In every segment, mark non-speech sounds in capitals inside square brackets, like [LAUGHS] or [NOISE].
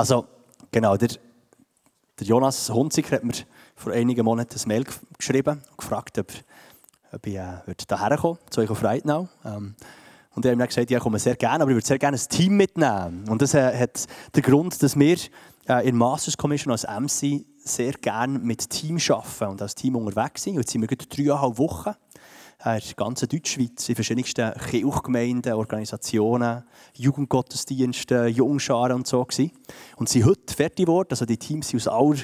Also, genau, der, der Jonas Hunziker hat mir vor einigen Monaten ein Mail geschrieben und gefragt, ob, ob ich äh, hierher kommen zu euch auf Reitnau. Ähm, und er hat mir gesagt, ja, ich komme sehr gerne, aber ich würde sehr gerne ein Team mitnehmen. Und das äh, hat den Grund, dass wir äh, in Masters Commission als MC sehr gerne mit Team arbeiten und als Team unterwegs sind. Jetzt sind wir gerade dreieinhalb Wochen in der ganzen Deutschschweiz, in verschiedensten Kirchgemeinden, Organisationen, Jugendgottesdiensten, Jungscharen und so. Gewesen. Und sie sind heute fertig geworden. Also die Teams sind aus aller,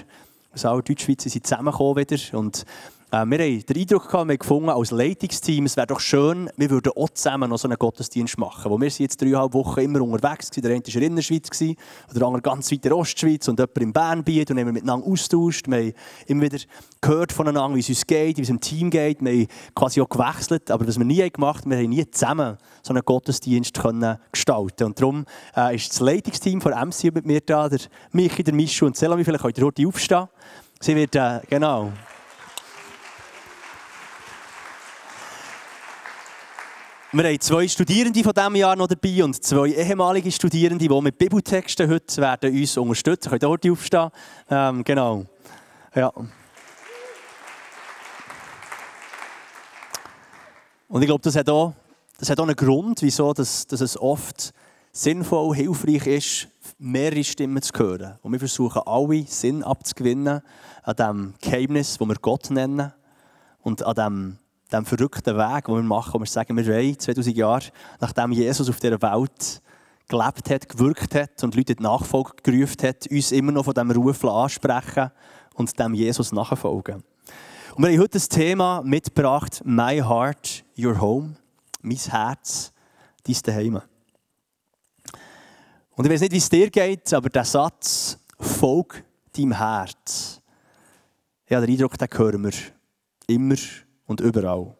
aus aller Deutschschweiz sind zusammengekommen wieder. Und wir haben den Eindruck gehabt, wir gefunden, als Leitungsteam, es wäre doch schön, wir würden auch zusammen noch so einen Gottesdienst machen. Wo wir sind jetzt dreieinhalb Wochen immer unterwegs gewesen. Der eine war in der Innerschweiz, der andere ganz weit in der Ostschweiz und jemand im Bernbiet und haben wir miteinander austauscht. Wir haben immer wieder gehört voneinander, wie es uns geht, wie es im Team geht. Wir haben quasi auch gewechselt, aber was wir nie gemacht haben, wir haben nie zusammen so einen Gottesdienst können gestalten Und darum äh, ist das Leitungsteam von MC mit mir da, der Michi, der Mischu und Selami, vielleicht könnt ihr heute aufstehen. Sie wird, äh, genau... Wir haben zwei Studierende von diesem Jahr noch dabei und zwei ehemalige Studierende, die mit Bibeltexten heute werden uns unterstützen. Könnt ihr aufstehen? Ähm, genau. Ja. Und ich glaube, das hat auch, das hat auch einen Grund, wieso dass, dass es oft sinnvoll, hilfreich ist, mehrere Stimmen zu hören. Und wir versuchen alle Sinn abzugewinnen an dem Geheimnis, das wir Gott nennen und an dem dem verrückten Weg, den wir machen, wo wir sagen, wir wollen 2000 Jahre, nachdem Jesus auf dieser Welt gelebt hat, gewirkt hat und Leute in Nachfolge gerufen hat, uns immer noch von diesem Ruf ansprechen und dem Jesus nachfolgen. Und wir haben heute das Thema mitgebracht, My Heart, Your Home, mein Herz, dein Daheim. Und ich weiß nicht, wie es dir geht, aber der Satz, folg deinem Herz, ich habe den Eindruck, den hören wir immer und überall.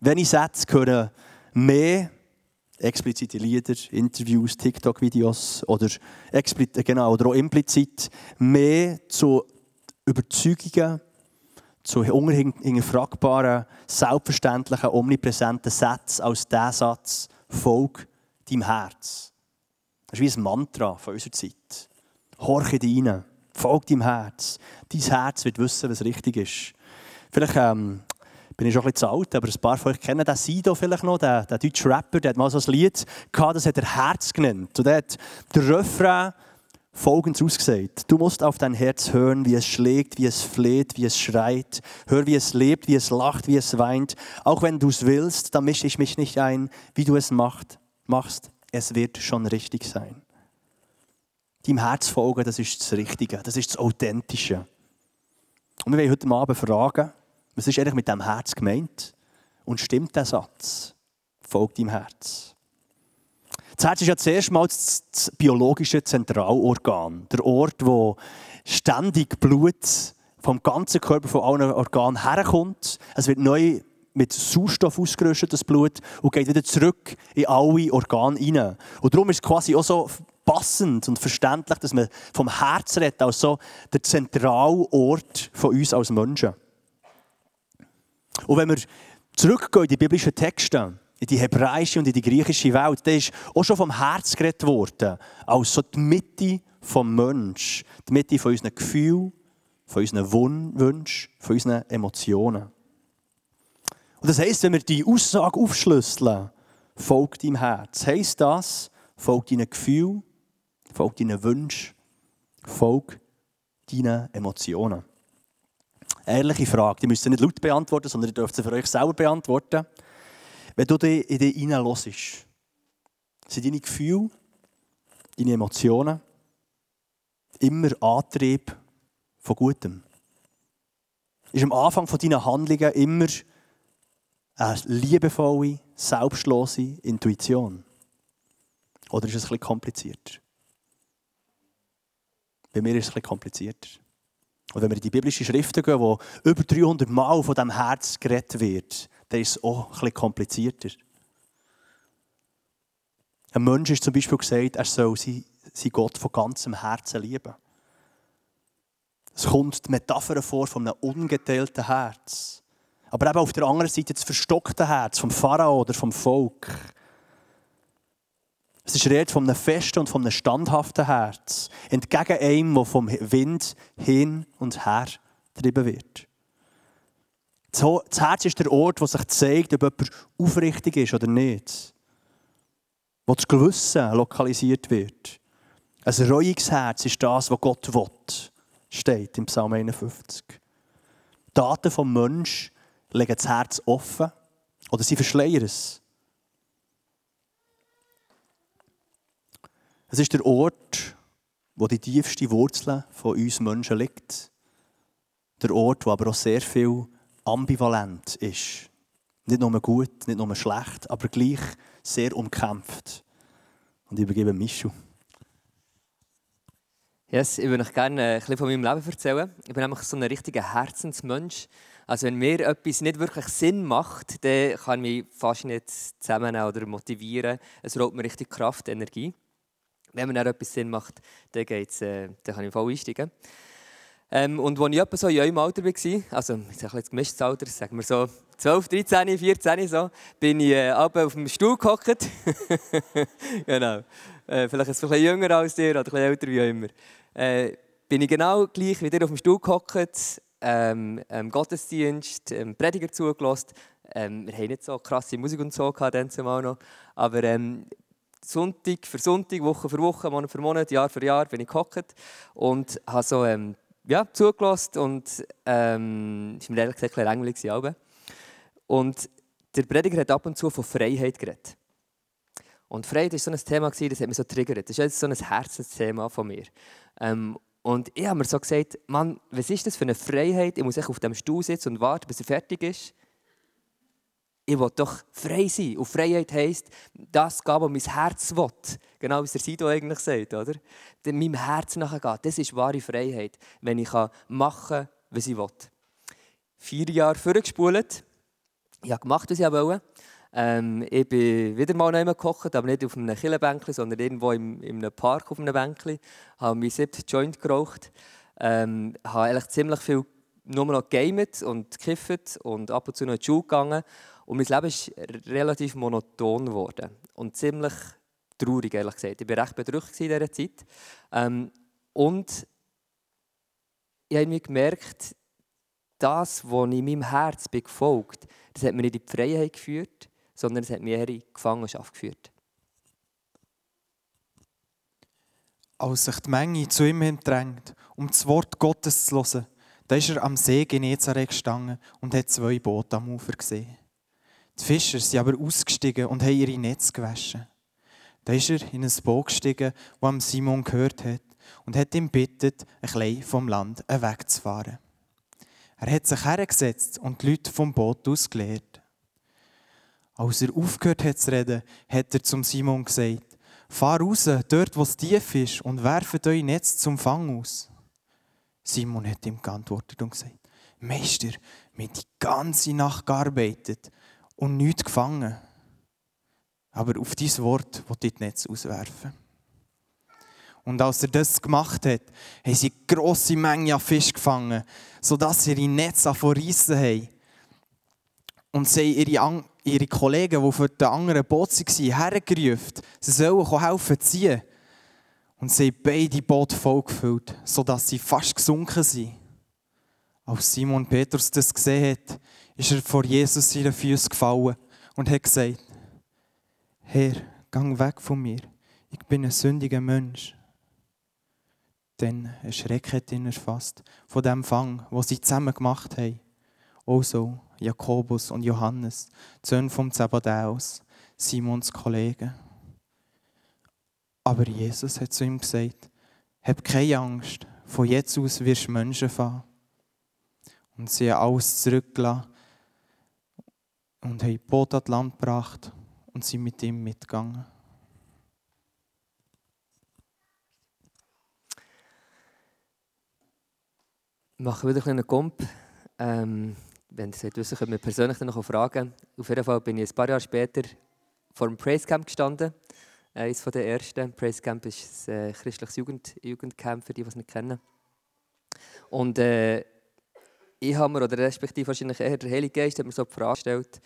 Wenige Sätze gehören mehr explizite Lieder, Interviews, TikTok-Videos oder, genau, oder auch implizit mehr zu Überzeugungen, zu unhinterfragbaren, selbstverständlichen, omnipräsenten Sätzen als der Satz «Folg deinem Herz». Das ist wie ein Mantra von unserer Zeit. Horche rein, folg deinem Herz. Dein Herz wird wissen, was richtig ist. Vielleicht ähm, bin ich schon ein bisschen zu alt, aber ein paar von euch kennen den Sido vielleicht noch, den, den deutschen Rapper, der hat mal so ein Lied gehabt, das hat er Herz genannt. Und er hat der Refrain folgendes ausgesagt. Du musst auf dein Herz hören, wie es schlägt, wie es fleht, wie es schreit. Hör, wie es lebt, wie es lacht, wie es weint. Auch wenn du es willst, dann mische ich mich nicht ein, wie du es macht, machst. Es wird schon richtig sein. Deinem Herz folgen, das ist das Richtige, das ist das Authentische. Und wir wollen heute Abend fragen, was ist eigentlich mit dem Herz gemeint? Und stimmt der Satz? Folgt deinem Herz. Das Herz ist ja zuerst mal das biologische Zentralorgan. Der Ort, wo ständig Blut vom ganzen Körper, von allen Organen herkommt. Es wird neu mit Sauerstoff ausgerüstet, das Blut, und geht wieder zurück in alle Organe hinein. Und darum ist es quasi auch so passend und verständlich, dass man vom Herz redet, als so der Zentralort von uns als Menschen. Und wenn wir zurückgehen in die biblischen Texte, in die hebräische und in die griechische Welt, da ist auch schon vom Herz geredet worden, als so die Mitte vom Mensch, die Mitte von unseren Gefühlen, von unseren Wünschen, von unseren Emotionen. Und das heisst, wenn wir die Aussage aufschlüsseln, folgt deinem Herz, heisst das, folgt deinen Gefühlen, folgt deinen Wünschen, folgt deinen Emotionen ehrliche Frage. Die müsst ihr nicht laut beantworten, sondern ihr dürft sie für euch selber beantworten. Wenn du dich in dich hineinlässt, sind deine Gefühle, deine Emotionen immer Antrieb von Gutem? Ist am Anfang von Handlungen immer eine liebevolle, selbstlose Intuition? Oder ist es bisschen komplizierter? Bei mir ist es bisschen komplizierter. Und wenn wir in die biblischen Schriften gehen, wo über 300 Mal von diesem Herz geredet wird, dann ist es auch ein bisschen komplizierter. Ein Mensch ist zum Beispiel gesagt, er soll seinen Gott von ganzem Herzen lieben. Es kommt die Metapher vor von einem ungeteilten Herz. Aber eben auf der anderen Seite das verstockte Herz vom Pharao oder vom Volk. Es ist Rede von einem festen und von einem standhaften Herz. Entgegen einem, der vom Wind hin und her getrieben wird. Das Herz ist der Ort, wo sich zeigt, ob jemand aufrichtig ist oder nicht. Wo das Gewissen lokalisiert wird. Ein reuiges Herz ist das, was Gott will, steht im Psalm 51. Daten vom Mensch legen das Herz offen oder sie verschleiern es. Es ist der Ort, wo die tiefste Wurzel von uns Menschen liegt. Der Ort, wo aber auch sehr viel ambivalent ist. Nicht nur gut, nicht nur schlecht, aber gleich sehr umkämpft. Und ich übergebe Michu. Yes, ich würde euch gerne ein bisschen von meinem Leben erzählen. Ich bin nämlich so ein richtiger Herzensmensch. Also wenn mir etwas nicht wirklich Sinn macht, dann kann ich mich fast nicht zusammennehmen oder motivieren. Es raubt mir richtig Kraft, Energie. Wenn mir dann etwas Sinn macht, dann, geht's, äh, dann kann ich voll einsteigen. Ähm, und als ich etwa so in eurem Alter war, also sage jetzt gemischtes Alter, sagen wir so 12, 13, 14 so, bin ich äh, auf dem Stuhl gehockt. [LAUGHS] genau. Äh, vielleicht ein bisschen jünger als dir oder ein bisschen älter, wie auch immer äh, bin ich genau gleich wie dir auf dem Stuhl gehockt, ähm, ähm, Gottesdienst, ähm, Prediger zugelassen. Ähm, wir haben nicht so krasse Musik und so gehabt, noch. Aber ähm, Sonntag für Sonntag, Woche für Woche, Monat für Monat, Jahr für Jahr bin ich gehockt und habe so ähm, ja, zugelassen und ähm, ist mir ehrlich gesagt ein langweilig Und der Prediger hat ab und zu von Freiheit geredet. Und Freiheit war so ein Thema, das hat mich so triggert. Das ist so ein Herzensthema von mir. Ähm, und ich habe mir so gesagt, Mann, was ist das für eine Freiheit? Ich muss auf dem Stuhl sitzen und warten, bis er fertig ist. Ich will doch frei sein. Und Freiheit heisst, das geben, was mein Herz will. Genau wie der Sido eigentlich sagt, oder? Meinem Herz nachgehen. Das ist wahre Freiheit, wenn ich machen kann, was ich will. Vier Jahre vorgespult. Ich habe gemacht, was ich wollte. Ähm, ich bin wieder mal noch gekocht, aber nicht auf einem Killenbänkchen, sondern irgendwo im, in einem Park auf einem Bänkchen. Habe meinen siebten Joint geraucht. Ähm, habe eigentlich ziemlich viel nur noch gegamet und gekifft und ab und zu noch in die Schule gegangen. Und mein Leben ist relativ monoton geworden und ziemlich traurig, ehrlich gesagt. Ich war recht bedrückt in dieser Zeit. Ähm, und ich habe mir gemerkt, das, was in meinem Herz bin gefolgt das hat mir nicht in die Freiheit geführt, sondern es hat mich eher in Gefangenschaft geführt. Als sich die Menge zu ihm drängt, um das Wort Gottes zu hören, da ist er am See Genezareth gestanden und hat zwei Boote am Ufer gesehen. Die Fischer sind aber ausgestiegen und haben ihre Netze gewaschen. Da ist er in ein Boot gestiegen, das Simon gehört hat, und hat ihm bittet, ein bisschen vom Land wegzufahren. Er hat sich hergesetzt und die Leute vom Boot aus gelehrt. Als er aufgehört hat zu reden, hat er zum Simon gesagt, fahr raus, dort wo es tief ist, und werfe euer Netz zum Fang aus. Simon hat ihm geantwortet und gesagt, Meister, wir haben die ganze Nacht gearbeitet und nichts gefangen. Aber auf dieses Wort will ich das Netz auswerfen. Und als er das gemacht hat, haben sie eine grosse Menge an Fisch gefangen, sodass sie ihre Netze vorreissen haben. Und sie ihre ihre Kollegen, die für den anderen Boot waren, hergerufen. Sie sollen helfen ziehen. Und sie haben beide Boote vollgefüllt, sodass sie fast gesunken sind. Als Simon Petrus das gesehen hat, ist er vor Jesus seine Füße gefallen und hat gesagt, Herr, gang weg von mir, ich bin ein sündiger Mensch. Dann ein Schreck hat ihn erfasst von dem Fang, wo sie zusammen gemacht haben. Also Jakobus und Johannes, Söhne vom Zebedeus, Simons Kollegen. Aber Jesus hat zu ihm gesagt, hab keine Angst, von jetzt aus wirst du Menschen fahren. Und sie haben alles zurückgelassen und haben Boot an Land gebracht und sind mit ihm mitgegangen. Ich mache wieder einen Komp. Ähm, wenn ihr wissen könnt ihr mich persönlich noch fragen. Auf jeden Fall bin ich ein paar Jahre später vor dem Praise Camp gestanden. Eines der ersten. Praise Camp ist ein äh, christliches Jugend Jugendcamp, für die, die es nicht kennen. Und äh, ich habe mir, oder respektive wahrscheinlich eher der Heilige Geist, hat mir so die Frage gestellt,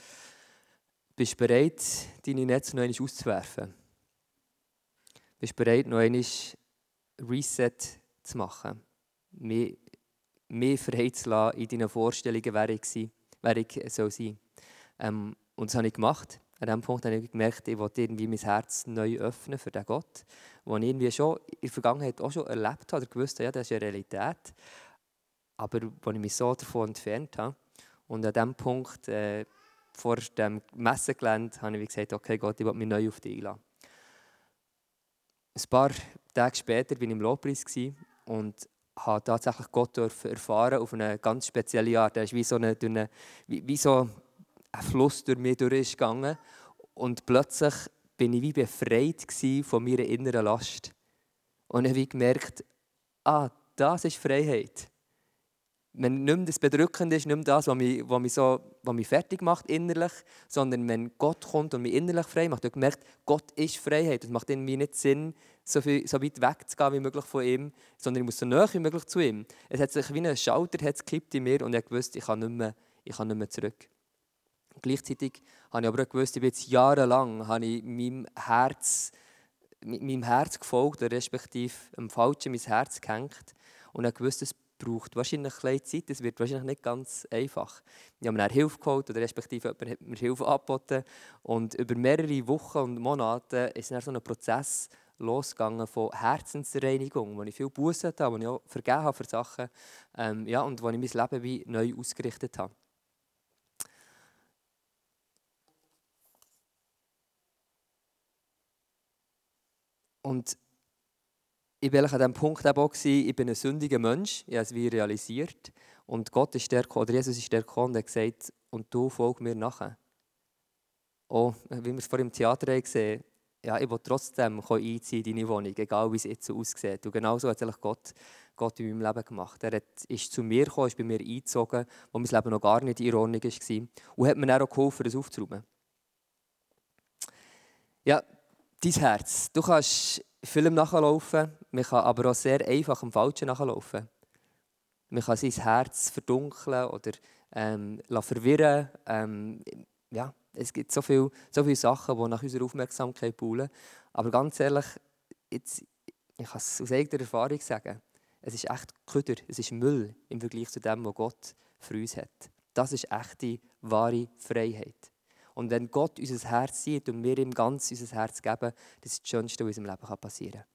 bist du bereit, deine Netze noch einmal auszuwerfen? bist bereit, noch einmal Reset zu machen. Mehr, mehr frei zu lassen in deinen Vorstellungen, wer ich, war, wer ich soll sein ähm, Und das habe ich gemacht. An diesem Punkt habe ich gemerkt, ich wollte irgendwie mein Herz neu öffnen für den Gott, den ich irgendwie schon in der Vergangenheit auch schon erlebt habe oder gewusst habe, ja, das ist eine Realität, aber wo ich mich so davon entfernt habe. Und an diesem Punkt, äh, vor dem Messegelände, habe ich gesagt, okay Gott, ich will mich neu auf dich einladen. Ein paar Tage später war ich im Lobpreis und habe tatsächlich Gott erfahren auf eine ganz spezielle Art. Er ist wie so, eine, wie, wie so ein Fluss durch mich durchgegangen und plötzlich bin ich wie befreit von meiner inneren Last. Und ich habe gemerkt, ah, das ist Freiheit wenn nicht mehr das Bedrückende ist, nicht mehr das, was mich, was mich, so, was mich fertig macht innerlich, sondern wenn Gott kommt und mich innerlich frei macht, ich habe gemerkt, Gott ist Freiheit. Es macht irgendwie nicht Sinn, so, viel, so weit wegzugehen wie möglich von ihm, sondern ich muss so nah wie möglich zu ihm. Es hat sich wie ein Schalter gekippt in mir und ich wusste, ich kann nicht mehr, ich kann nicht mehr zurück. Gleichzeitig habe ich aber auch gewusst, ich bin jetzt jahrelang habe ich meinem Herz, meinem Herz gefolgt, respektive am Falschen mein Herz gehängt und ich wusste, es braucht wahrscheinlich ein Zeit, es wird wahrscheinlich nicht ganz einfach. Ich habe mir Hilfe geholt oder respektive jemand hat mir Hilfe angeboten und über mehrere Wochen und Monate ist dann so ein Prozess losgegangen von Herzensreinigung, wo ich viel Buße hatte, wo ich auch vergeben habe für Sachen ähm, ja, und wo ich mein Leben wie neu ausgerichtet habe. Und ich war an diesem Punkt auch, ich bin ein sündiger Mensch, ich habe es wie realisiert. Und Gott ist der, oder Jesus ist gekommen und hat gesagt, und du folg mir nachher. Auch, wie wir es vor im Theater haben gesehen ja, ich will trotzdem einziehen in deine Wohnung, egal wie es jetzt so aussieht. Und genau so hat eigentlich Gott, Gott in meinem Leben gemacht. Er hat, ist zu mir gekommen, ist bei mir eingezogen, wo mein Leben noch gar nicht in Ordnung war. Und hat mir dann auch geholfen, das aufzuräumen. Ja, dein Herz. Du kannst vielem nachlaufen, man kann aber auch sehr einfach am Falschen nachlaufen. Man kann sein Herz verdunkeln oder ähm, verwirren. Ähm, ja, es gibt so viele, so viele Sachen, die nach unserer Aufmerksamkeit poolen. Aber ganz ehrlich, jetzt, ich kann es aus eigener Erfahrung sagen, es ist echt Köder, es ist Müll im Vergleich zu dem, was Gott für uns hat. Das ist echte, wahre Freiheit. Und wenn Gott unser Herz sieht und wir ihm ganz unser Herz geben, das ist das Schönste, was in unserem Leben passieren kann.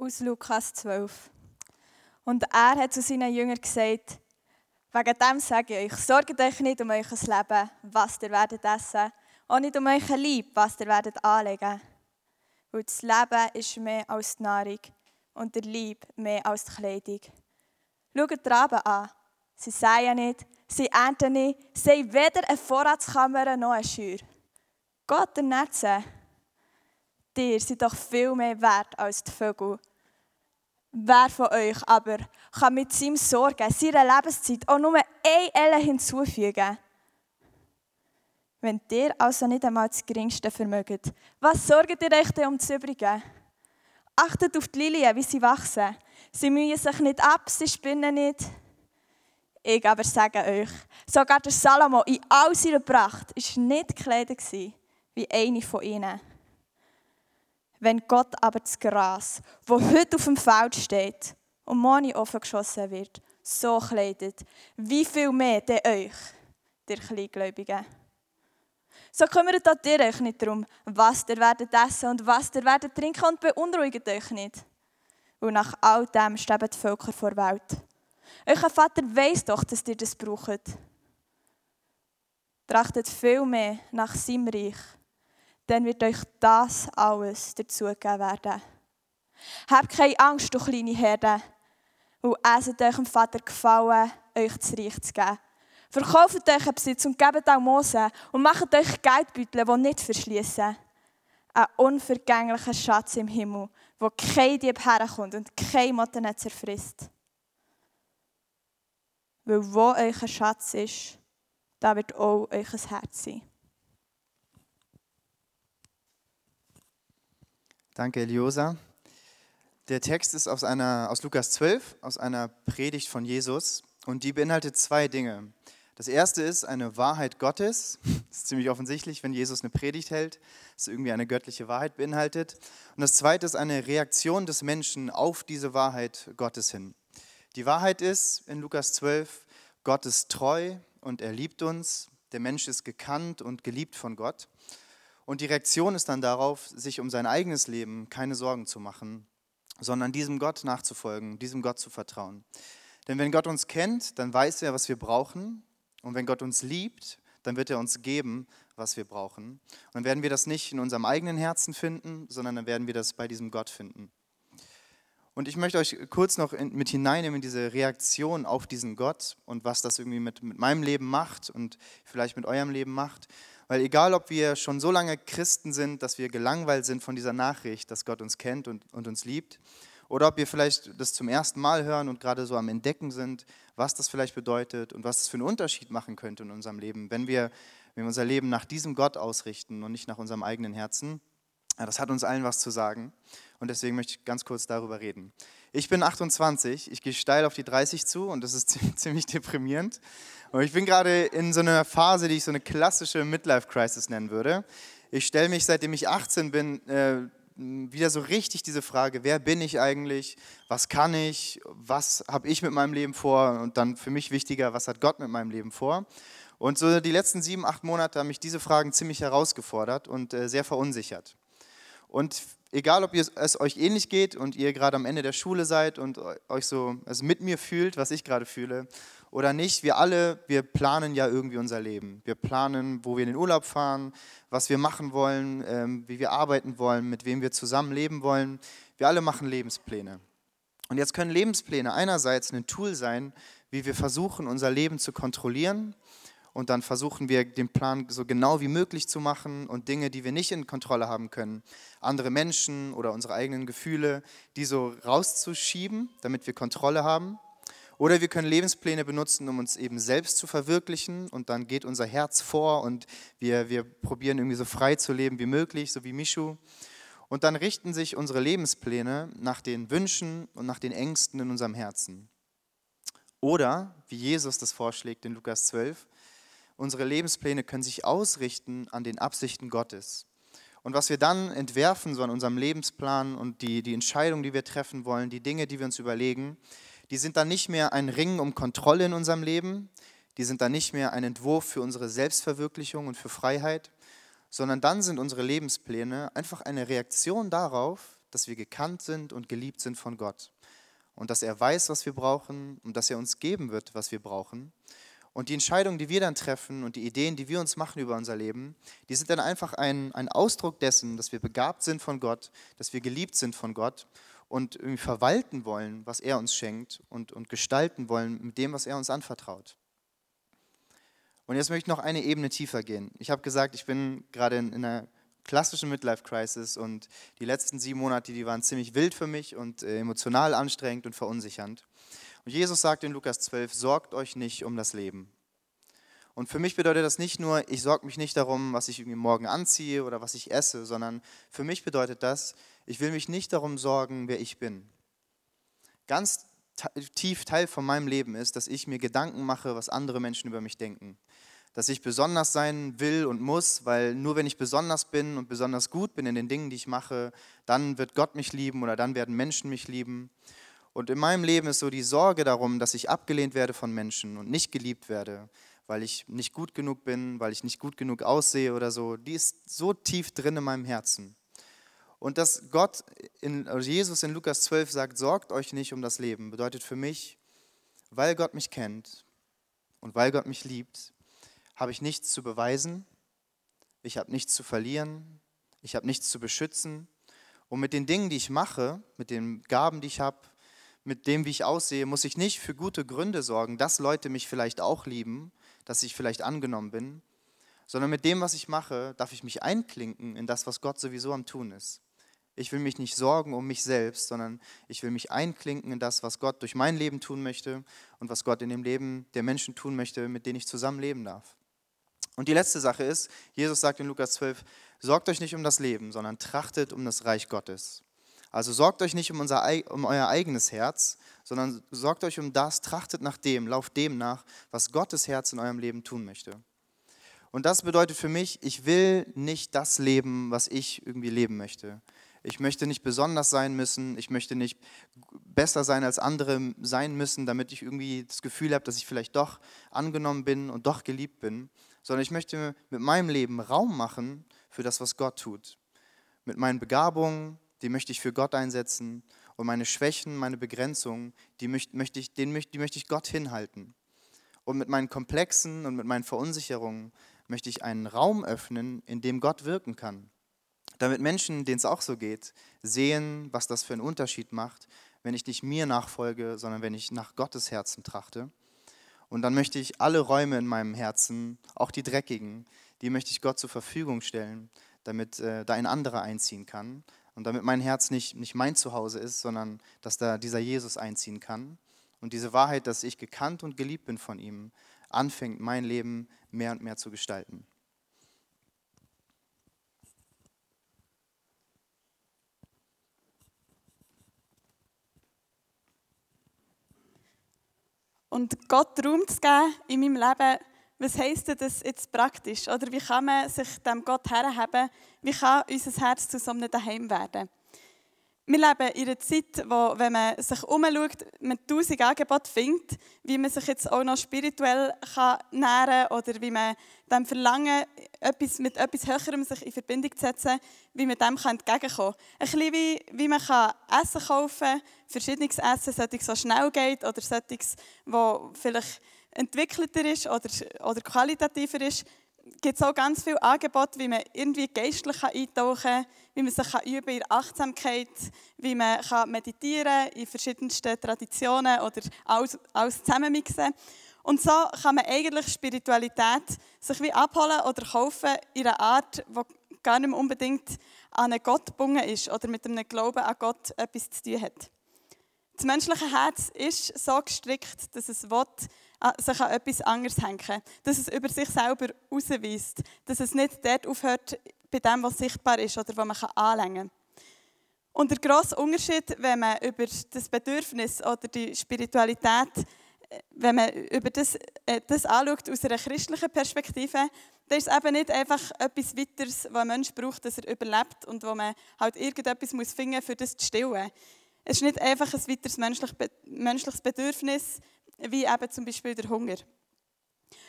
Aus Lukas 12. Und er hat zu seinen Jüngern gesagt, wegen dem sage ich euch, sorgt euch nicht um euer Leben, was ihr werdet essen auch nicht um euch Lieb, was ihr werdet anlegen. Weil das Leben ist mehr als die Nahrung und der Lieb mehr als die Kleidung. Schaut die Raben an. Sie säen nicht, sie ernten nicht, sie haben weder eine Vorratskammer noch eine Schür. Gott ernährt sie. Dir sind doch viel mehr wert als die Vögel. Wer von euch aber kann mit seinem Sorgen, seiner Lebenszeit auch nur ein Elle hinzufügen? Wenn ihr also nicht einmal das Geringste vermögt, was sorgt ihr euch denn um das Übrige? Achtet auf die Lilien, wie sie wachsen. Sie mühen sich nicht ab, sie spinnen nicht. Ich aber sage euch, sogar der Salomo in all seiner Pracht war nicht gekleidet wie eine von ihnen. Wenn Gott aber das Gras, wo heute auf dem Feld steht und morgen offen geschossen wird, so kleidet, wie viel mehr denn euch, der Kleingläubigen? So kümmert auch ihr euch nicht darum, was ihr werdet essen und was ihr werdet trinken und beunruhigt euch nicht. Und nach all dem sterben die Völker vor der Welt. Euer Vater weiß doch, dass ihr das braucht. Trachtet viel mehr nach seinem Reich, dann wird euch das alles dazugegeben werden. Habt keine Angst, du kleine Herde, weil es hat eurem Vater gefallen, euch das Reich zu geben. Verkauft euch einen Besitz und gebt Almosen und macht euch Geldbeutel, die nicht verschließen. Ein unvergänglicher Schatz im Himmel, wo kein Dieb herkommt und kein Motten zerfrisst. Weil wo euer Schatz ist, da wird auch euer Herz sein. Danke, Eliosa. Der Text ist aus, einer, aus Lukas 12, aus einer Predigt von Jesus und die beinhaltet zwei Dinge. Das erste ist eine Wahrheit Gottes. Das ist ziemlich offensichtlich, wenn Jesus eine Predigt hält, dass irgendwie eine göttliche Wahrheit beinhaltet. Und das zweite ist eine Reaktion des Menschen auf diese Wahrheit Gottes hin. Die Wahrheit ist in Lukas 12, Gott ist treu und er liebt uns. Der Mensch ist gekannt und geliebt von Gott. Und die Reaktion ist dann darauf, sich um sein eigenes Leben keine Sorgen zu machen, sondern diesem Gott nachzufolgen, diesem Gott zu vertrauen. Denn wenn Gott uns kennt, dann weiß er, was wir brauchen. Und wenn Gott uns liebt, dann wird er uns geben, was wir brauchen. Und dann werden wir das nicht in unserem eigenen Herzen finden, sondern dann werden wir das bei diesem Gott finden. Und ich möchte euch kurz noch mit hineinnehmen in diese Reaktion auf diesen Gott und was das irgendwie mit, mit meinem Leben macht und vielleicht mit eurem Leben macht. Weil egal, ob wir schon so lange Christen sind, dass wir gelangweilt sind von dieser Nachricht, dass Gott uns kennt und, und uns liebt, oder ob wir vielleicht das zum ersten Mal hören und gerade so am Entdecken sind, was das vielleicht bedeutet und was es für einen Unterschied machen könnte in unserem Leben, wenn wir, wenn wir unser Leben nach diesem Gott ausrichten und nicht nach unserem eigenen Herzen. Ja, das hat uns allen was zu sagen und deswegen möchte ich ganz kurz darüber reden. Ich bin 28, ich gehe steil auf die 30 zu und das ist [LAUGHS] ziemlich deprimierend. Und ich bin gerade in so einer Phase, die ich so eine klassische Midlife-Crisis nennen würde. Ich stelle mich, seitdem ich 18 bin, äh, wieder so richtig diese Frage, wer bin ich eigentlich, was kann ich, was habe ich mit meinem Leben vor und dann für mich wichtiger, was hat Gott mit meinem Leben vor. Und so die letzten sieben, acht Monate haben mich diese Fragen ziemlich herausgefordert und äh, sehr verunsichert. Und egal, ob es euch ähnlich geht und ihr gerade am Ende der Schule seid und euch so also mit mir fühlt, was ich gerade fühle, oder nicht, wir alle, wir planen ja irgendwie unser Leben. Wir planen, wo wir in den Urlaub fahren, was wir machen wollen, ähm, wie wir arbeiten wollen, mit wem wir zusammen leben wollen. Wir alle machen Lebenspläne. Und jetzt können Lebenspläne einerseits ein Tool sein, wie wir versuchen, unser Leben zu kontrollieren und dann versuchen wir den Plan so genau wie möglich zu machen und Dinge, die wir nicht in Kontrolle haben können, andere Menschen oder unsere eigenen Gefühle, die so rauszuschieben, damit wir Kontrolle haben. Oder wir können Lebenspläne benutzen, um uns eben selbst zu verwirklichen und dann geht unser Herz vor und wir, wir probieren irgendwie so frei zu leben wie möglich, so wie Mischu. Und dann richten sich unsere Lebenspläne nach den Wünschen und nach den Ängsten in unserem Herzen. Oder, wie Jesus das vorschlägt in Lukas 12, unsere Lebenspläne können sich ausrichten an den Absichten Gottes. Und was wir dann entwerfen, so an unserem Lebensplan und die, die Entscheidungen, die wir treffen wollen, die Dinge, die wir uns überlegen, die sind dann nicht mehr ein Ringen um Kontrolle in unserem Leben, die sind dann nicht mehr ein Entwurf für unsere Selbstverwirklichung und für Freiheit, sondern dann sind unsere Lebenspläne einfach eine Reaktion darauf, dass wir gekannt sind und geliebt sind von Gott und dass er weiß, was wir brauchen und dass er uns geben wird, was wir brauchen. Und die Entscheidungen, die wir dann treffen und die Ideen, die wir uns machen über unser Leben, die sind dann einfach ein, ein Ausdruck dessen, dass wir begabt sind von Gott, dass wir geliebt sind von Gott und verwalten wollen, was er uns schenkt und, und gestalten wollen mit dem, was er uns anvertraut. Und jetzt möchte ich noch eine Ebene tiefer gehen. Ich habe gesagt, ich bin gerade in, in einer klassischen Midlife-Crisis und die letzten sieben Monate, die waren ziemlich wild für mich und äh, emotional anstrengend und verunsichernd. Und Jesus sagt in Lukas 12, sorgt euch nicht um das Leben. Und für mich bedeutet das nicht nur, ich sorge mich nicht darum, was ich irgendwie morgen anziehe oder was ich esse, sondern für mich bedeutet das, ich will mich nicht darum sorgen, wer ich bin. Ganz tief Teil von meinem Leben ist, dass ich mir Gedanken mache, was andere Menschen über mich denken. Dass ich besonders sein will und muss, weil nur wenn ich besonders bin und besonders gut bin in den Dingen, die ich mache, dann wird Gott mich lieben oder dann werden Menschen mich lieben. Und in meinem Leben ist so die Sorge darum, dass ich abgelehnt werde von Menschen und nicht geliebt werde, weil ich nicht gut genug bin, weil ich nicht gut genug aussehe oder so, die ist so tief drin in meinem Herzen. Und dass Gott, in, also Jesus in Lukas 12 sagt, sorgt euch nicht um das Leben, bedeutet für mich, weil Gott mich kennt und weil Gott mich liebt, habe ich nichts zu beweisen, ich habe nichts zu verlieren, ich habe nichts zu beschützen. Und mit den Dingen, die ich mache, mit den Gaben, die ich habe, mit dem, wie ich aussehe, muss ich nicht für gute Gründe sorgen, dass Leute mich vielleicht auch lieben, dass ich vielleicht angenommen bin, sondern mit dem, was ich mache, darf ich mich einklinken in das, was Gott sowieso am Tun ist. Ich will mich nicht sorgen um mich selbst, sondern ich will mich einklinken in das, was Gott durch mein Leben tun möchte und was Gott in dem Leben der Menschen tun möchte, mit denen ich zusammen leben darf. Und die letzte Sache ist, Jesus sagt in Lukas 12, sorgt euch nicht um das Leben, sondern trachtet um das Reich Gottes. Also sorgt euch nicht um, unser, um euer eigenes Herz, sondern sorgt euch um das, trachtet nach dem, lauft dem nach, was Gottes Herz in eurem Leben tun möchte. Und das bedeutet für mich, ich will nicht das leben, was ich irgendwie leben möchte. Ich möchte nicht besonders sein müssen, ich möchte nicht besser sein als andere sein müssen, damit ich irgendwie das Gefühl habe, dass ich vielleicht doch angenommen bin und doch geliebt bin, sondern ich möchte mit meinem Leben Raum machen für das, was Gott tut. Mit meinen Begabungen, die möchte ich für Gott einsetzen und meine Schwächen, meine Begrenzungen, die möchte ich, die möchte ich Gott hinhalten. Und mit meinen Komplexen und mit meinen Verunsicherungen möchte ich einen Raum öffnen, in dem Gott wirken kann. Damit Menschen, denen es auch so geht, sehen, was das für einen Unterschied macht, wenn ich nicht mir nachfolge, sondern wenn ich nach Gottes Herzen trachte. Und dann möchte ich alle Räume in meinem Herzen, auch die dreckigen, die möchte ich Gott zur Verfügung stellen, damit äh, da ein anderer einziehen kann und damit mein Herz nicht, nicht mein Zuhause ist, sondern dass da dieser Jesus einziehen kann. Und diese Wahrheit, dass ich gekannt und geliebt bin von ihm, anfängt, mein Leben mehr und mehr zu gestalten. Und Gott Raum zu geben in meinem Leben, was heisst das jetzt praktisch? Oder wie kann man sich dem Gott herhaben? Wie kann unser Herz zu so einem Daheim werden? Wir leben in einer Zeit, wo, wenn man sich umschaut, man tausend Angebote findet, wie man sich jetzt auch noch spirituell kann nähren kann oder wie man dem Verlangen, etwas, mit etwas Höherem sich in Verbindung zu setzen, wie man dem kann entgegenkommen kann. Ein bisschen wie, wie man kann Essen kaufen kann, verschiedenes Essen, solches, so schnell geht oder solches, das vielleicht entwickelter ist oder, oder qualitativer ist gibt es auch ganz viele Angebote, wie man irgendwie geistlich eintauchen kann, wie man sich üben in Achtsamkeit, wie man kann meditieren in verschiedensten Traditionen oder alles, alles zusammenmixen. Und so kann man eigentlich Spiritualität sich wie abholen oder kaufen in einer Art, die gar nicht unbedingt an einen Gott gebunden ist oder mit einem Glauben an Gott etwas zu tun hat. Das menschliche Herz ist so gestrickt, dass es will, sich an etwas anderes hängen. Dass es über sich selber ausweist. Dass es nicht dort aufhört, bei dem, was sichtbar ist oder was man anlängen kann. Und der grosse Unterschied, wenn man über das Bedürfnis oder die Spiritualität, äh, wenn man über das, äh, das anschaut aus einer christlichen Perspektive, dann ist es eben nicht einfach etwas weiteres, was ein Mensch braucht, dass er überlebt und wo man halt irgendetwas muss finden muss, für das zu stillen. Es ist nicht einfach ein weiteres menschliches Bedürfnis, wie eben zum Beispiel der Hunger.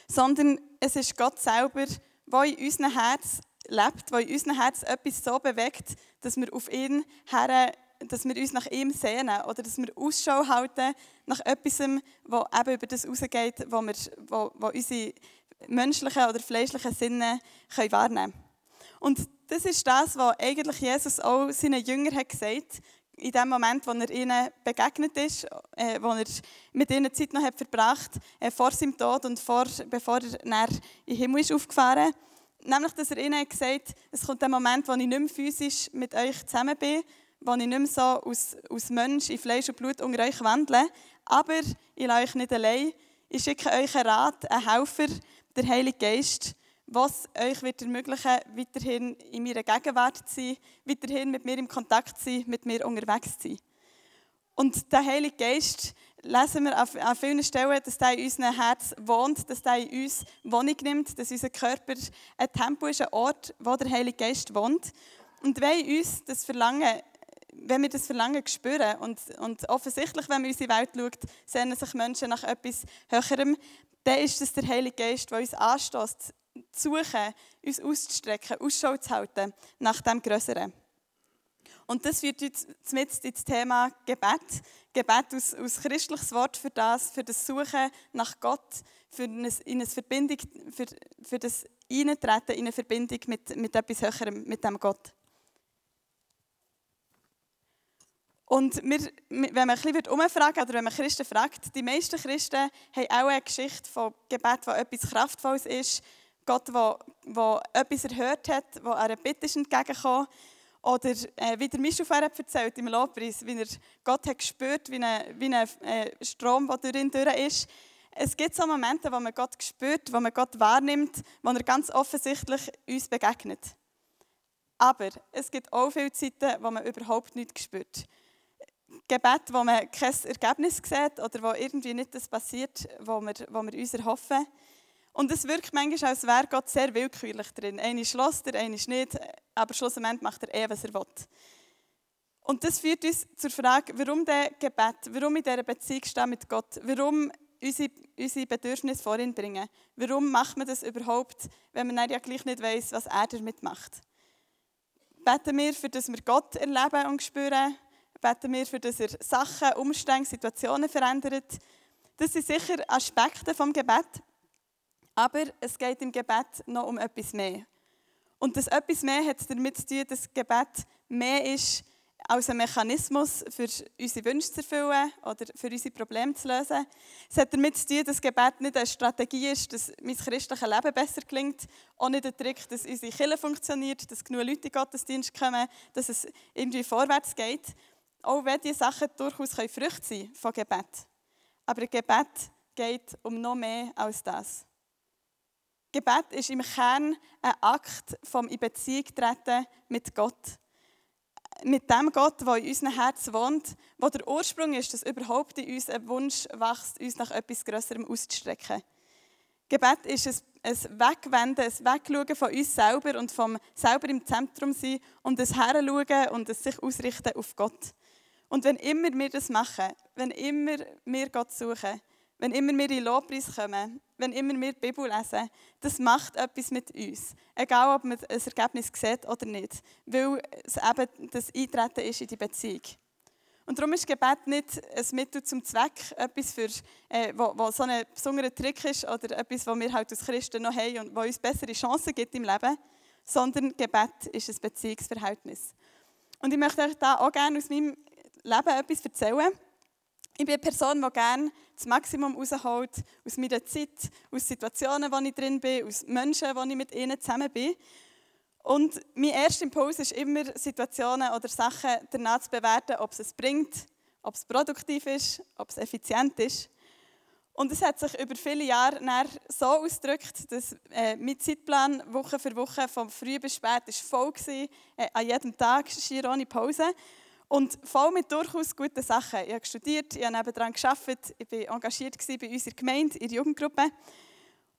Sondern es ist Gott selber, der in unserem Herz lebt, der in unserem Herz etwas so bewegt, dass wir auf ihn her, dass wir uns nach ihm sehnen oder dass wir Ausschau halten nach etwas, das eben über das hinausgeht, wo, wir, wo, wo unsere menschlichen oder fleischlichen Sinne wahrnehmen können. Und das ist das, was eigentlich Jesus auch seinen Jüngern gesagt hat, in dem Moment, wo er ihnen begegnet ist, äh, wo er mit ihnen Zeit noch hat verbracht äh, vor seinem Tod und vor, bevor er in den Himmel ist aufgefahren. Nämlich, dass er ihnen gesagt hat, es kommt der Moment, wo ich nicht mehr physisch mit euch zusammen bin, wo ich nicht mehr so aus, aus Mensch in Fleisch und Blut unter euch wandle, aber ich lasse euch nicht allein. Ich schicke euch einen Rat, einen Helfer, der Heilige Geist, was euch wird ermöglichen, weiterhin in meiner Gegenwart zu sein, weiterhin mit mir im Kontakt zu sein, mit mir unterwegs zu sein. Und der Heilige Geist lesen wir an vielen Stellen, dass der in unserem Herz wohnt, dass der in uns Wohnung nimmt, dass unser Körper ein Tempo ist, ein Ort, wo der Heilige Geist wohnt. Und wenn uns das Verlangen wenn wir das Verlangen spüren und, und offensichtlich, wenn man unsere Welt schaut, sehnen sich Menschen nach etwas Höherem, dann ist es der Heilige Geist, der uns anstößt, suchen, uns auszustrecken, Ausschau zu halten nach dem Größeren. Und das führt uns mit ins Thema Gebet. Gebet aus, aus christliches Wort für das, für das Suchen nach Gott, für, eine, in eine Verbindung, für, für das Eintreten in eine Verbindung mit, mit etwas Höherem, mit dem Gott. Und wir, wenn man ein bisschen umfragen oder wenn man Christen fragt, die meisten Christen haben auch eine Geschichte von Gebet, die etwas Kraftvolles ist, Gott, der, der etwas erhört hat, wo er Bitte ist entgegengekommen Oder äh, wie der Michel vorher erzählt im Lobpreis, wie er Gott hat gespürt, wie ein, wie ein äh, Strom, der durch ihn durch ist. Es gibt so Momente, wo man Gott spürt, wo man Gott wahrnimmt, wo er ganz offensichtlich uns begegnet. Aber es gibt auch viele Zeiten, wo man überhaupt nichts spürt. Gebet, wo man kein Ergebnis sieht oder wo irgendwie nicht das passiert, was wir, wo wir uns erhoffen. Und es wirkt manchmal, als wäre Gott sehr willkürlich drin. Einer schloss er, einer nicht, aber schlussendlich macht er eh, was er will. Und das führt uns zur Frage, warum der Gebet, warum in dieser Beziehung stehen mit Gott, warum unsere, unsere Bedürfnisse vor ihn bringen. Warum macht man das überhaupt, wenn man ja gleich nicht weiß, was er damit macht? Beten wir, für dass wir Gott erleben und spüren? Beten wir, für dass er Sachen, Umstände, Situationen verändert? Das sind sicher Aspekte vom Gebet. Aber es geht im Gebet noch um etwas mehr. Und das etwas mehr hat damit zu tun, dass Gebet mehr ist als ein Mechanismus für unsere Wünsche zu erfüllen oder für unsere Probleme zu lösen. Es hat damit zu tun, dass Gebet nicht eine Strategie ist, dass mein christliches Leben besser klingt, auch nicht ein Trick, dass unsere Kirche funktioniert, dass genug Leute in den Gottesdienst kommen, dass es irgendwie vorwärts geht. Auch wenn diese Sachen durchaus Früchte sein von Gebet. Aber Gebet geht um noch mehr als das. Gebet ist im Kern ein Akt vom in Beziehung treten mit Gott. Mit dem Gott, der in unserem Herzen wohnt, wo der Ursprung ist, dass überhaupt in uns ein Wunsch wächst, uns nach etwas Größerem auszustrecken. Gebet ist ein, ein Wegwenden, ein Wegschauen von uns selber und vom selber im Zentrum sein und ein Heranschauen und ein sich ausrichten auf Gott. Und wenn immer wir das machen, wenn immer wir Gott suchen, wenn immer wir in Lobpreis kommen, wenn immer wir die Bibel lesen, das macht etwas mit uns. Egal, ob man ein Ergebnis sieht oder nicht. Weil es eben das Eintreten ist in die Beziehung. Und darum ist Gebet nicht ein Mittel zum Zweck, etwas, für, äh, wo, wo so ein besonderer Trick ist oder etwas, was wir halt als Christen noch haben und was uns bessere Chancen gibt im Leben, sondern Gebet ist ein Beziehungsverhältnis. Und ich möchte euch da auch gerne aus meinem Leben etwas erzählen. Ich bin eine Person, die gerne das Maximum rausholt aus meiner Zeit, aus Situationen, in ich drin bin, aus Menschen, wo ich mit ihnen zusammen bin. Und mein erster Impuls ist immer, Situationen oder Sachen danach zu bewerten, ob es es bringt, ob es produktiv ist, ob es effizient ist. Und es hat sich über viele Jahre so ausgedrückt, dass äh, mein Zeitplan Woche für Woche, von früh bis spät, ist voll war, äh, an jedem Tag, schier ohne Pause. Und voll mit durchaus guten Sachen. Ich habe studiert, ich habe nebenan gearbeitet, ich war engagiert bei unserer Gemeinde, in der Jugendgruppe.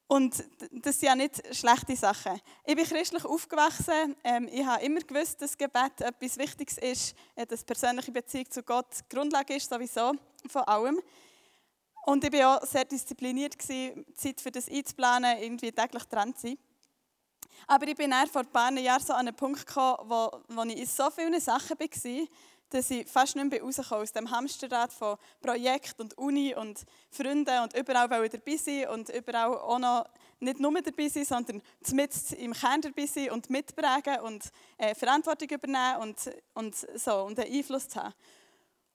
Und das sind ja nicht schlechte Sachen. Ich bin christlich aufgewachsen. Ähm, ich habe immer gewusst, dass Gebet etwas Wichtiges ist, äh, dass persönliche Beziehung zu Gott die Grundlage ist, sowieso von allem. Und ich war auch sehr diszipliniert, gewesen, Zeit für das einzuplanen, irgendwie täglich dran zu sein. Aber ich bin dann vor ein paar Jahren so an einen Punkt gekommen, wo, wo ich in so vielen Sachen war, dass ich fast nicht mehr rauskomme aus dem Hamsterrad von Projekt und Uni und Freunden und überall dabei sein und überall auch noch nicht nur dabei sein, sondern mit im Kern dabei sein und mitprägen und äh, Verantwortung übernehmen und, und so und einen Einfluss zu haben.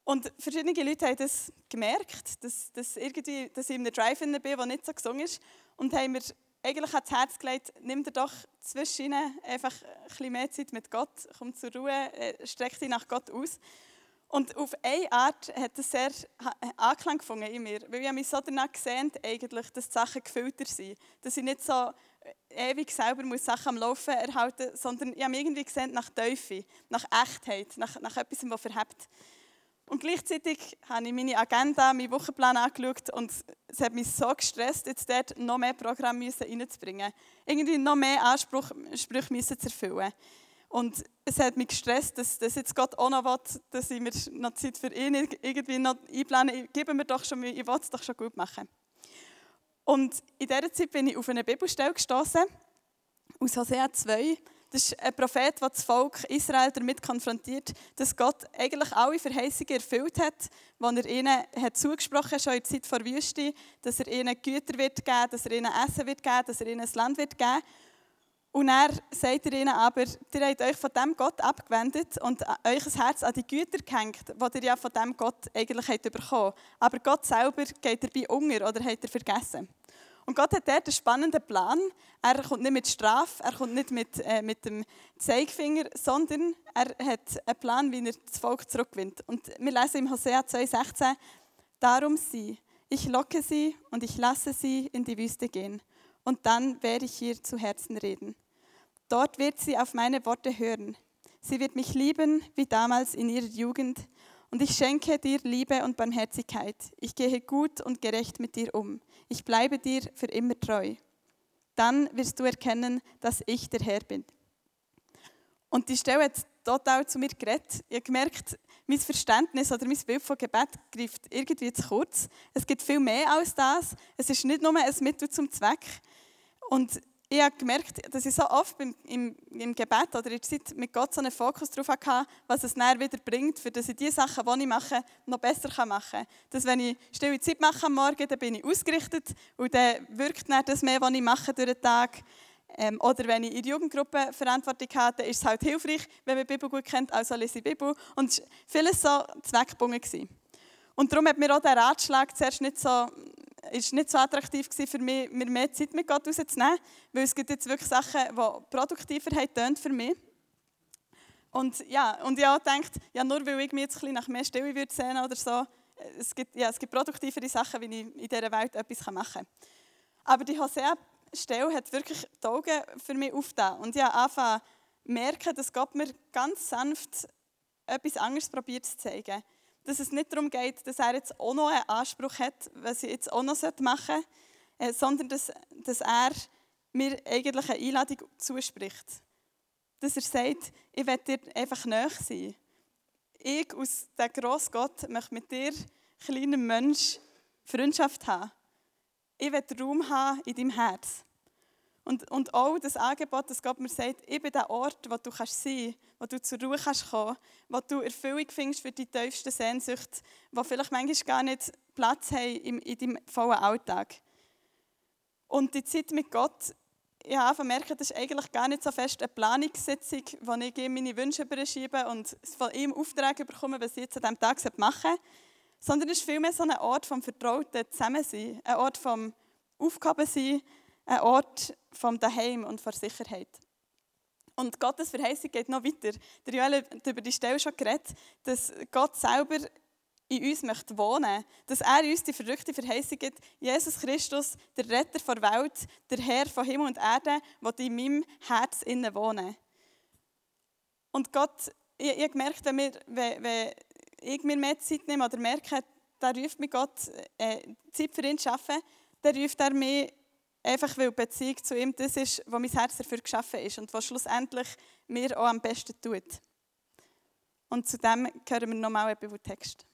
Und verschiedene Leute haben das gemerkt, dass, dass, irgendwie, dass ich in einem Drive bin, der nicht so gesungen ist und haben mir eigentlich ans Herz gelegt, nimm dir doch zwischen einfach ein bisschen mehr Zeit mit Gott, komm zur Ruhe, äh, streck dich nach Gott aus. Und auf eine Art hat es sehr Anklang gefunden in mir, weil ich mich so danach gesehen eigentlich, dass die Sachen gefüllter sind. Dass ich nicht so äh, ewig selber muss Sachen am Laufen erhalten sondern ich habe mich irgendwie gesehen nach Teufel, nach Echtheit, nach, nach etwas, das verhebt. Und gleichzeitig habe ich meine Agenda, meinen Wochenplan angeschaut und es hat mich so gestresst, jetzt dort noch mehr Programme reinzubringen. Irgendwie noch mehr Ansprüche zu erfüllen. Und es hat mich gestresst, dass, dass jetzt Gott auch noch will, dass ich mir noch Zeit für ihn irgendwie noch einplane. Gib mir doch schon, ich will es doch schon gut machen. Und in dieser Zeit bin ich auf eine Bibelstelle gestoßen aus Hosea 2, das ist ein Prophet, der das Volk Israel damit konfrontiert, dass Gott eigentlich alle Verheißungen erfüllt hat, die er ihnen hat zugesprochen hat, schon in der Zeit vor Wüste, dass er ihnen Güter wird geben, dass er ihnen Essen wird geben, dass er ihnen ein Land wird geben. Und er sagt er ihnen aber, ihr habt euch von dem Gott abgewendet und euch ein Herz an die Güter gehängt, die ihr ja von dem Gott eigentlich habt bekommen. Aber Gott selber geht dabei unter oder habt ihr vergessen. Und Gott hat dort einen spannenden Plan. Er kommt nicht mit Strafe, er kommt nicht mit, äh, mit dem Zeigefinger, sondern er hat einen Plan, wie er das Volk zurückgewinnt. Und wir lesen im Hosea 2,16: Darum sie, ich locke sie und ich lasse sie in die Wüste gehen. Und dann werde ich ihr zu Herzen reden. Dort wird sie auf meine Worte hören. Sie wird mich lieben wie damals in ihrer Jugend. Und ich schenke dir Liebe und Barmherzigkeit. Ich gehe gut und gerecht mit dir um. Ich bleibe dir für immer treu. Dann wirst du erkennen, dass ich der Herr bin. Und die Stelle hat total zu mir geredet. Ich habe gemerkt, mein Verständnis oder mein Bild von Gebet greift irgendwie zu kurz. Es gibt viel mehr als das. Es ist nicht nur ein Mittel zum Zweck. Und ich habe gemerkt, dass ich so oft im, im, im Gebet oder in der Zeit mit Gott so einen Fokus darauf hatte, was es näher wieder bringt, für dass ich die Sachen, die ich mache, noch besser machen kann. Dass wenn ich stille Zeit mache am Morgen, dann bin ich ausgerichtet und dann wirkt dann das mehr, was ich mache durch den Tag. Ähm, oder wenn ich in der Jugendgruppe Verantwortung habe, dann ist es halt hilfreich, wenn man die Bibel gut kennt, also lese ich die Bibel. Und es war vieles so zweckgebunden. Und darum hat mir auch der Ratschlag zuerst nicht so ist nicht so attraktiv für mich, mir mehr Zeit mit Gott rauszunehmen, weil es gibt jetzt wirklich Sachen, die produktiver haben für mich. Und ja, und ich habe gedacht, ja, nur weil ich mich jetzt ein nach mehr Stille würde sehen oder so, es gibt, ja, es gibt produktivere Sachen, wie ich in dieser Welt etwas machen kann. Aber die Hosea-Stelle hat wirklich die Augen für mich aufgetan. Und ich habe angefangen merken, dass Gott mir ganz sanft etwas anderes probiert zu zeigen dass es nicht darum geht, dass er jetzt auch noch einen Anspruch hat, was ich jetzt auch noch machen sollte, äh, sondern dass, dass er mir eigentlich eine Einladung zuspricht. Dass er sagt, ich werde dir einfach näher sein. Ich, aus dem grossen Gott, möchte mit dir, kleinem Mensch, Freundschaft haben. Ich will Raum haben in deinem Herz. Und, und auch das Angebot, dass Gott mir sagt, ich bin der Ort, wo du kannst sein kannst, wo du zur Ruhe kannst kommen wo du Erfüllung findest für die tiefsten Sehnsüchte, die vielleicht manchmal gar nicht Platz haben in, in deinem vollen Alltag. Und die Zeit mit Gott, ich habe gemerkt, das ist eigentlich gar nicht so fest eine Planungssitzung, wo ich ihm meine Wünsche überschiebe und von ihm Aufträge bekomme, was ich jetzt an diesem Tag machen soll, sondern es ist vielmehr so ein Ort vom vertrauten Zusammensein, ein Ort vom Aufgabensein, ein Ort vom Daheim und von Sicherheit. Und Gottes Verheißung geht noch weiter. Der Joel hat über die Stelle schon geredet, dass Gott selber in uns möchte wohnen. Dass er uns die verrückte Verheißung gibt, Jesus Christus, der Retter der Welt, der Herr von Himmel und Erde, wird in meinem Herz innen wohnen. Und Gott, ich, ich gemerkt, wenn, wir, wenn, wenn ich mir mehr Zeit nehme oder merke, da ruft mich Gott, äh, Zeit für ihn zu schaffen, dann ruft er mich Einfach weil die Beziehung zu ihm das ist, was mein Herz dafür geschaffen ist und was schlussendlich mir auch am besten tut. Und zu dem hören wir nochmal einen Bibeltext.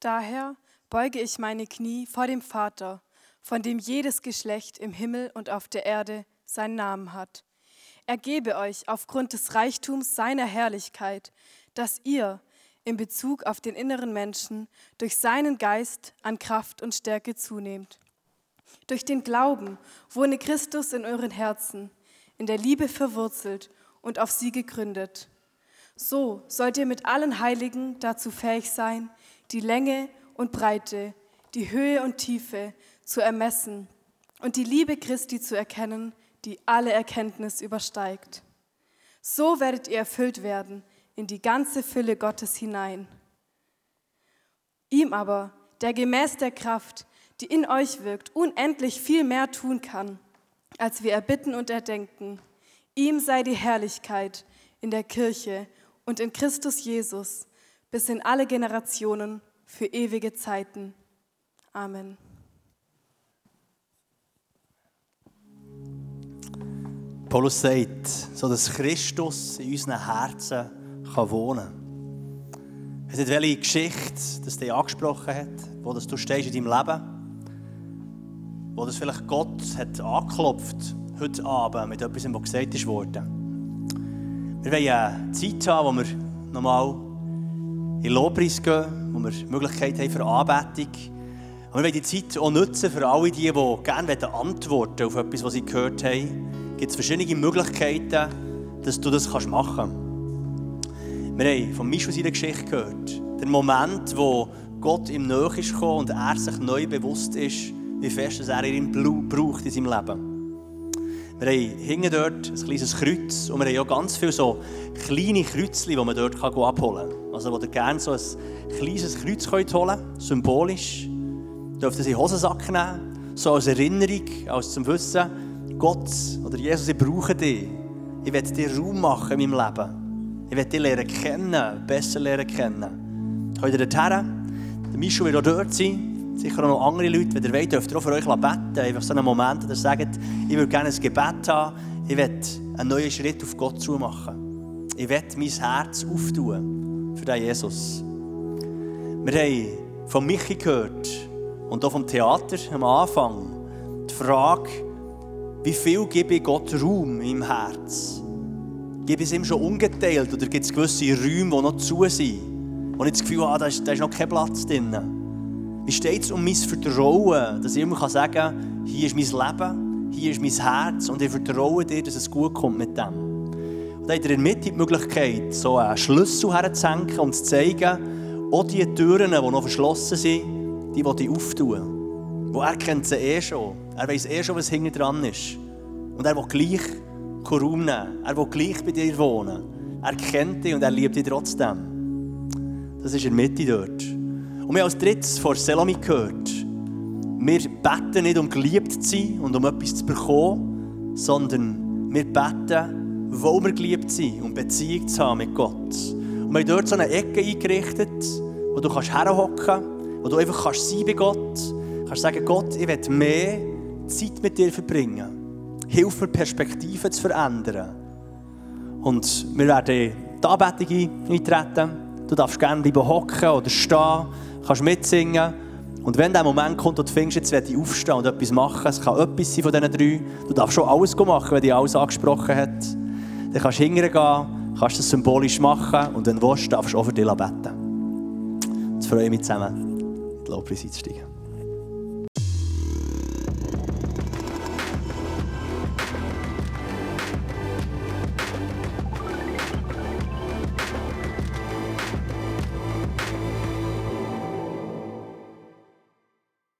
Daher beuge ich meine Knie vor dem Vater, von dem jedes Geschlecht im Himmel und auf der Erde seinen Namen hat. Er gebe euch aufgrund des Reichtums seiner Herrlichkeit, dass ihr in Bezug auf den inneren Menschen durch seinen Geist an Kraft und Stärke zunehmt. Durch den Glauben wohne Christus in euren Herzen, in der Liebe verwurzelt und auf sie gegründet. So sollt ihr mit allen Heiligen dazu fähig sein, die Länge und Breite, die Höhe und Tiefe zu ermessen und die Liebe Christi zu erkennen, die alle Erkenntnis übersteigt. So werdet ihr erfüllt werden in die ganze Fülle Gottes hinein. Ihm aber, der gemäß der Kraft, die in euch wirkt, unendlich viel mehr tun kann, als wir erbitten und erdenken, ihm sei die Herrlichkeit in der Kirche und in Christus Jesus bis in alle Generationen für ewige Zeiten. Amen. Paulus sagt, so dass Christus in unseren Herzen kann wohnen kann. Ich weiß welche Geschichte das dich angesprochen hat, wo das du stehst in deinem Leben, wo das vielleicht Gott hat angeklopft heute Abend mit etwas, was gesagt wurde. Wir wollen eine Zeit haben, wo wir nochmal in Lobpreis gehen, wo wir die Möglichkeit haben für Anbetung. Und wir wollen die Zeit auch nutzen für alle die, die gerne antworten auf etwas, was sie gehört haben gibt es verschiedene Möglichkeiten, dass du das machen kannst. Wir haben von Michel seiner Geschichte gehört. Der Moment, wo Gott ihm nahe ist und er sich neu bewusst ist, wie fest er ihn braucht in seinem Leben. Wir haben dort ein kleines Kreuz und wir haben auch ganz viele so kleine Kreuzchen, die man dort abholen kann. Also wo ihr gerne so ein kleines Kreuz holen könnt, symbolisch. Ihr dürft es in den Hosensack nehmen, so als Erinnerung, als zum Wissen, Gott oder Jesus, ich brauche dich. Ich werde dir Raum machen in meinem Leben. Ich werde dich lernen kennen, besser lernen kennen. Könnt ihr dorthin? Der Michel wird auch dort sein. Sicher auch noch andere Leute, wenn ihr wollt, dürft ihr auch für euch beten. Einfach so einen Moment, dass ihr sagt, ich würde gerne ein Gebet haben. Ich will einen neuen Schritt auf Gott zu machen. Ich will mein Herz auftun für den Jesus. Wir haben von Michi gehört und auch vom Theater am Anfang die Frage, wie viel gebe ich Gott Raum im Herz? Gebe ich es ihm schon ungeteilt oder gibt es gewisse Räume, die noch zu sind? Wo ich das Gefühl habe, da ist, da ist noch kein Platz drin. Wie steht es um mein Vertrauen, dass ich immer sagen kann, hier ist mein Leben, hier ist mein Herz und ich vertraue dir, dass es gut kommt mit dem. Und dann hat er in Mitte die Möglichkeit, so einen Schlüssel herzusenken und zu zeigen, auch die Türen, die noch verschlossen sind, die will ich auftun. Wo er sie eh schon. Er weiß eh schon, was hinten dran ist. Und er will gleich Raum nehmen. Er will gleich bei dir wohnen. Er kennt dich und er liebt dich trotzdem. Das ist in der Mitte dort. Und wir haben als drittes vor Selami gehört, wir beten nicht, um geliebt zu sein und um etwas zu bekommen, sondern wir beten, weil wir geliebt sind und Beziehung zu haben mit Gott. Und wir haben dort so eine Ecke eingerichtet, wo du kannst herhocken, wo du einfach kannst sein bei Gott, kannst sagen, Gott, ich will mehr Zeit mit dir verbringen. Hilf mir, Perspektiven zu verändern. Und wir werden die Anbetung eintreten. Du darfst gerne bleiben hocken oder stehen kannst mitsingen. Und wenn der Moment kommt, wo du findest, jetzt werde ich aufstehen und etwas machen, es kann etwas sein von diesen drei, du darfst schon alles machen, wenn dich alles angesprochen hat, dann kannst du hingehen, kannst das symbolisch machen und wenn du willst, darfst du auch für dich beten. Jetzt freue ich mich zusammen, in die Lobpreis einzusteigen.